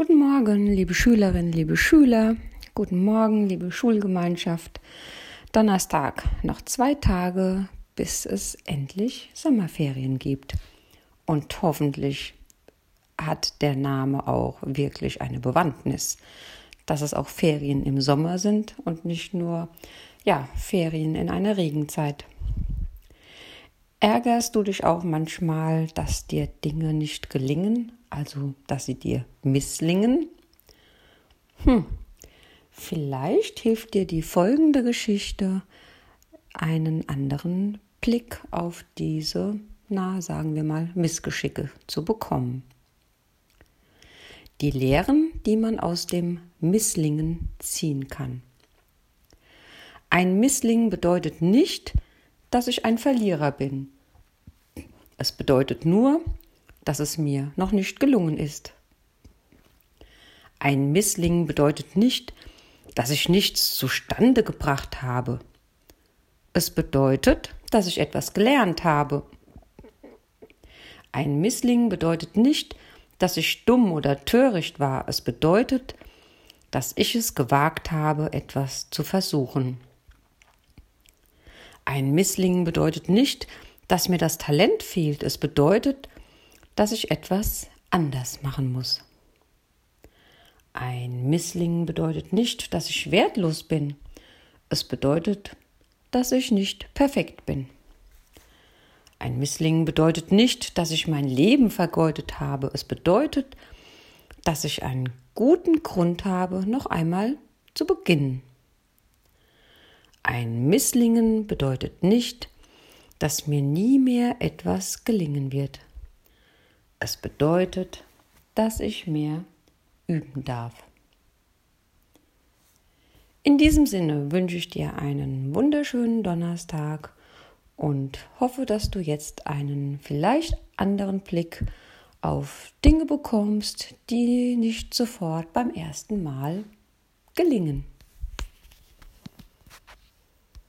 Guten Morgen, liebe Schülerinnen, liebe Schüler. Guten Morgen, liebe Schulgemeinschaft. Donnerstag, noch zwei Tage, bis es endlich Sommerferien gibt. Und hoffentlich hat der Name auch wirklich eine Bewandtnis, dass es auch Ferien im Sommer sind und nicht nur ja, Ferien in einer Regenzeit. Ärgerst du dich auch manchmal, dass dir Dinge nicht gelingen, also dass sie dir misslingen? Hm, vielleicht hilft dir die folgende Geschichte, einen anderen Blick auf diese, na sagen wir mal, Missgeschicke zu bekommen. Die Lehren, die man aus dem Misslingen ziehen kann. Ein Missling bedeutet nicht, dass ich ein Verlierer bin. Es bedeutet nur, dass es mir noch nicht gelungen ist. Ein Missling bedeutet nicht, dass ich nichts zustande gebracht habe. Es bedeutet, dass ich etwas gelernt habe. Ein Missling bedeutet nicht, dass ich dumm oder töricht war. Es bedeutet, dass ich es gewagt habe, etwas zu versuchen. Ein Missling bedeutet nicht, dass mir das Talent fehlt. Es bedeutet, dass ich etwas anders machen muss. Ein Missling bedeutet nicht, dass ich wertlos bin. Es bedeutet, dass ich nicht perfekt bin. Ein Missling bedeutet nicht, dass ich mein Leben vergeudet habe. Es bedeutet, dass ich einen guten Grund habe, noch einmal zu beginnen. Ein Misslingen bedeutet nicht, dass mir nie mehr etwas gelingen wird. Es bedeutet, dass ich mehr üben darf. In diesem Sinne wünsche ich dir einen wunderschönen Donnerstag und hoffe, dass du jetzt einen vielleicht anderen Blick auf Dinge bekommst, die nicht sofort beim ersten Mal gelingen.